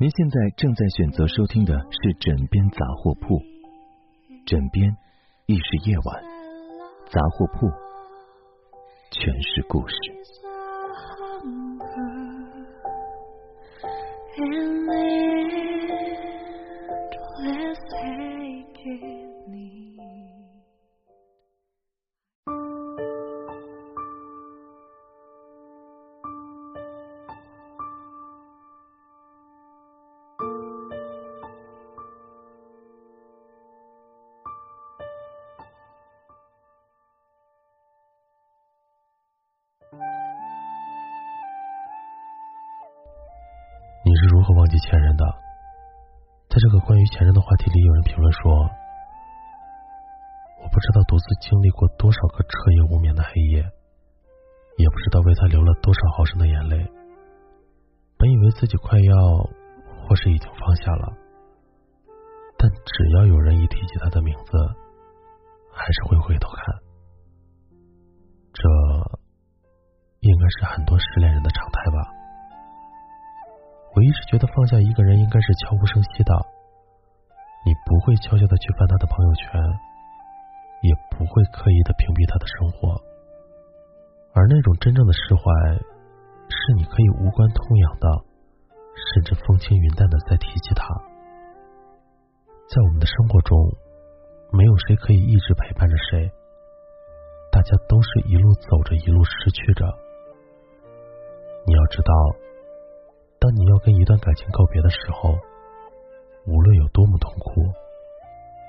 您现在正在选择收听的是枕边杂货铺，枕边亦是夜晚，杂货铺全是故事。你是如何忘记前任的？在这个关于前任的话题里，有人评论说：“我不知道独自经历过多少个彻夜无眠的黑夜，也不知道为他流了多少毫升的眼泪。本以为自己快要，或是已经放下了，但只要有人一提起他的名字，还是会回头看。这该是很多失恋人的常态吧。”我一直觉得放下一个人应该是悄无声息的，你不会悄悄的去翻他的朋友圈，也不会刻意的屏蔽他的生活，而那种真正的释怀，是你可以无关痛痒的，甚至风轻云淡的再提起他。在我们的生活中，没有谁可以一直陪伴着谁，大家都是一路走着，一路失去着。你要知道。当你要跟一段感情告别的时候，无论有多么痛苦，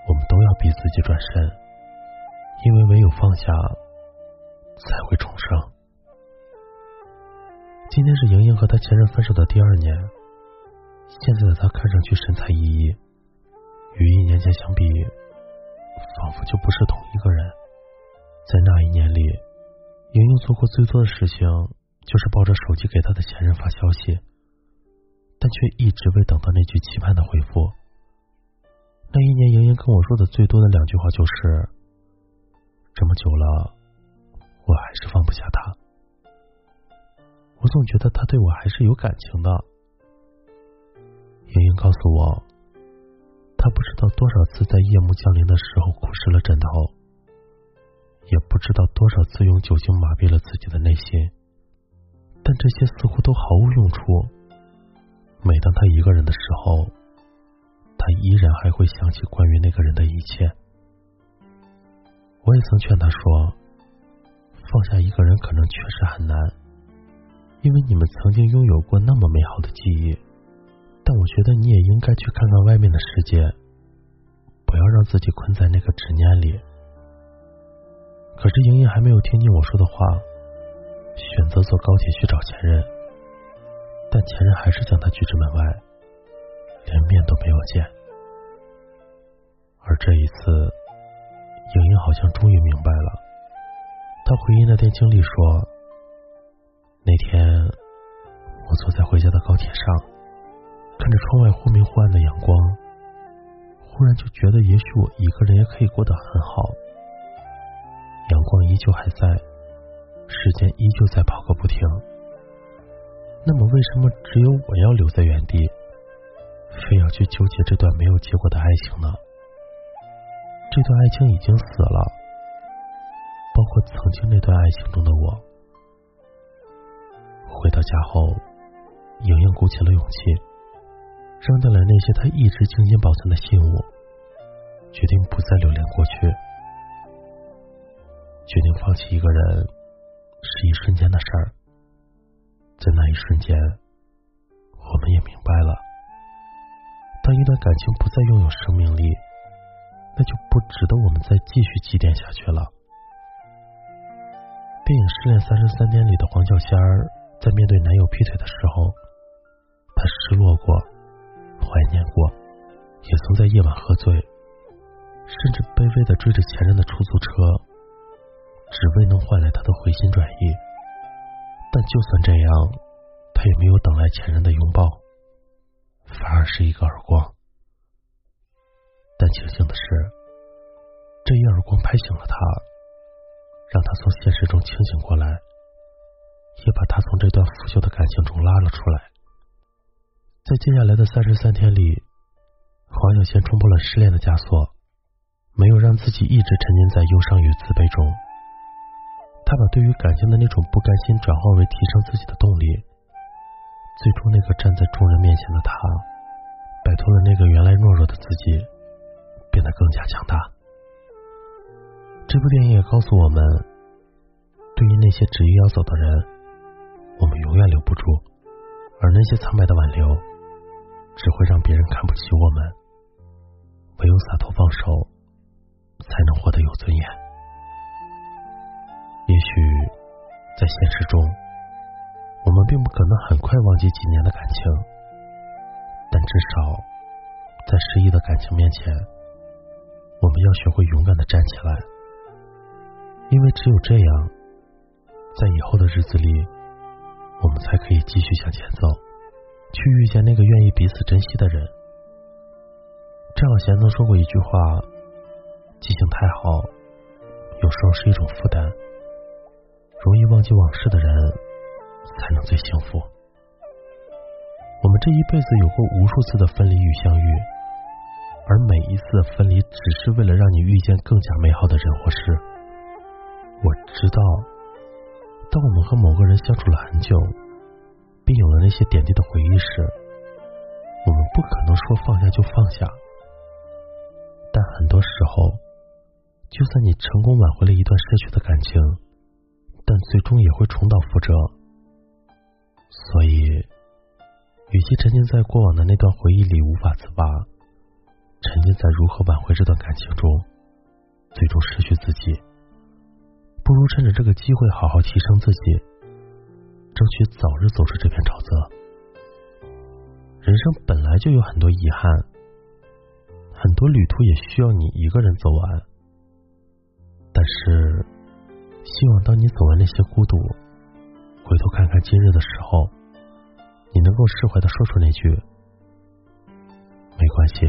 我们都要逼自己转身，因为唯有放下，才会重生。今天是莹莹和她前任分手的第二年，现在的她看上去神采奕奕，与一年前相比，仿佛就不是同一个人。在那一年里，莹莹做过最多的事情，就是抱着手机给她的前任发消息。但却一直未等到那句期盼的回复。那一年，莹莹跟我说的最多的两句话就是：“这么久了，我还是放不下他。我总觉得他对我还是有感情的。”莹莹告诉我，她不知道多少次在夜幕降临的时候哭湿了枕头，也不知道多少次用酒精麻痹了自己的内心，但这些似乎都毫无用处。每当他一个人的时候，他依然还会想起关于那个人的一切。我也曾劝他说，放下一个人可能确实很难，因为你们曾经拥有过那么美好的记忆。但我觉得你也应该去看看外面的世界，不要让自己困在那个执念里。可是莹莹还没有听进我说的话，选择坐高铁去找前任。但前任还是将他拒之门外，连面都没有见。而这一次，莹莹好像终于明白了。她回忆那天经历说：“那天我坐在回家的高铁上，看着窗外忽明忽暗的阳光，忽然就觉得也许我一个人也可以过得很好。阳光依旧还在，时间依旧在跑个不停。”那么，为什么只有我要留在原地，非要去纠结这段没有结果的爱情呢？这段爱情已经死了，包括曾经那段爱情中的我。回到家后，莹莹鼓起了勇气，扔掉了那些她一直精心保存的信物，决定不再留恋过去，决定放弃一个人，是一瞬间的事儿。在那一瞬间，我们也明白了，当一段感情不再拥有生命力，那就不值得我们再继续积淀下去了。电影《失恋三十三天》里的黄小仙儿，在面对男友劈腿的时候，她失落过，怀念过，也曾在夜晚喝醉，甚至卑微的追着前任的出租车，只为能换来他的回心转意。但就算这样，他也没有等来前任的拥抱，反而是一个耳光。但庆幸的是，这一耳光拍醒了他，让他从现实中清醒过来，也把他从这段腐朽的感情中拉了出来。在接下来的三十三天里，黄小仙冲破了失恋的枷锁。没有让自己一直沉浸在忧伤与自卑中，他把对于感情的那种不甘心转化为提升自己的动力。最终，那个站在众人面前的他，摆脱了那个原来懦弱的自己，变得更加强大。这部电影也告诉我们，对于那些执意要走的人，我们永远留不住；而那些苍白的挽留，只会让别人看不起我们。唯有洒脱放手。才能活得有尊严。也许在现实中，我们并不可能很快忘记几年的感情，但至少在失意的感情面前，我们要学会勇敢的站起来，因为只有这样，在以后的日子里，我们才可以继续向前走，去遇见那个愿意彼此珍惜的人。张小娴曾说过一句话。记性太好，有时候是一种负担。容易忘记往事的人，才能最幸福。我们这一辈子有过无数次的分离与相遇，而每一次的分离，只是为了让你遇见更加美好的人或事。我知道，当我们和某个人相处了很久，并有了那些点滴的回忆时，我们不可能说放下就放下。但很多时候，就算你成功挽回了一段失去的感情，但最终也会重蹈覆辙。所以，与其沉浸在过往的那段回忆里无法自拔，沉浸在如何挽回这段感情中，最终失去自己，不如趁着这个机会好好提升自己，争取早日走出这片沼泽。人生本来就有很多遗憾，很多旅途也需要你一个人走完。但是，希望当你走完那些孤独，回头看看今日的时候，你能够释怀的说出那句“没关系，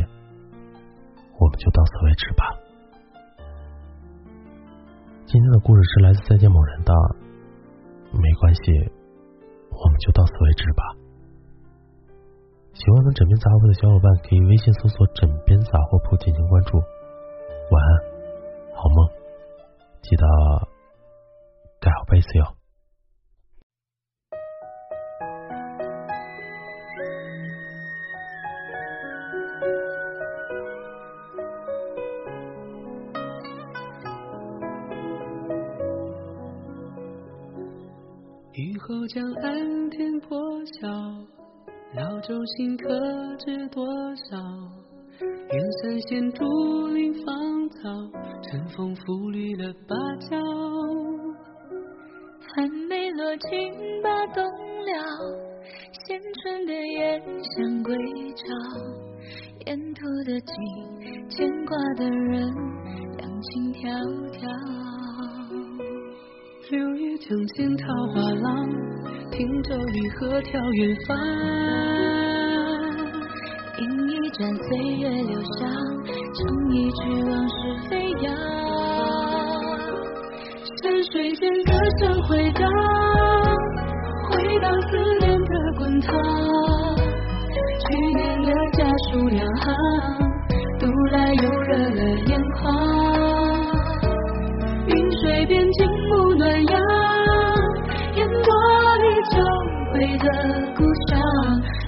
我们就到此为止吧”。今天的故事是来自再见某人的“没关系，我们就到此为止吧”。喜欢的枕边杂货铺的小伙伴可以微信搜索“枕边杂货铺”进行关雨后江岸天破晓，老舟新客知多少？远山衔竹林芳草，晨风拂绿了芭蕉。还没落尽把冬了，衔春的燕向归巢。沿途的景，牵挂的人，两情迢迢。柳叶江间桃花浪，汀洲离合眺远方。饮一盏岁月留香，唱一曲往事飞扬。山水间歌声，回的滚烫。去年的家书两行，读来又热了眼眶。云水边静沐暖阳，烟波里久违的故乡，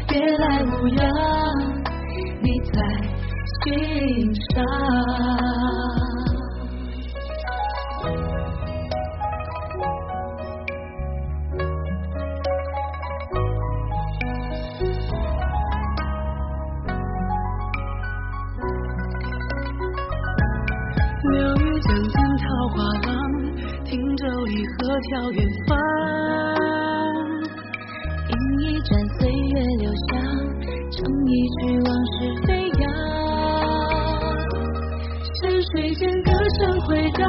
别来无恙。你在心上。浪，汀洲离合眺远方。饮一盏岁月留香，唱一曲往事飞扬。山水间歌声回荡，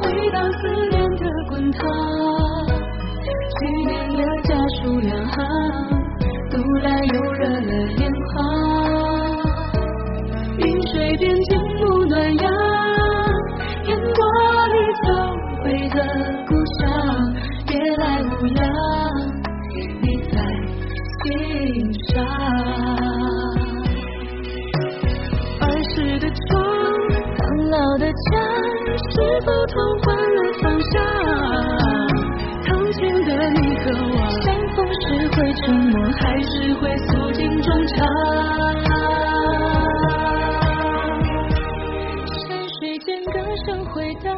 回荡思念的滚烫。去年的家书两行，读来又热了眼眶。是否同换了方向？堂前的你和我，相逢时会沉默，还是会诉尽衷肠？山水间歌声回荡，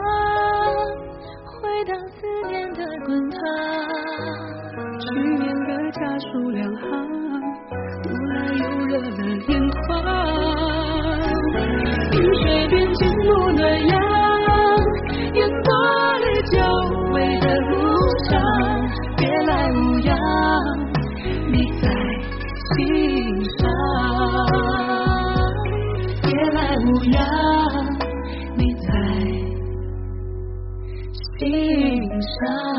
回荡思念的滚烫。去年的家书两行，读来又热了眼眶。你在心上。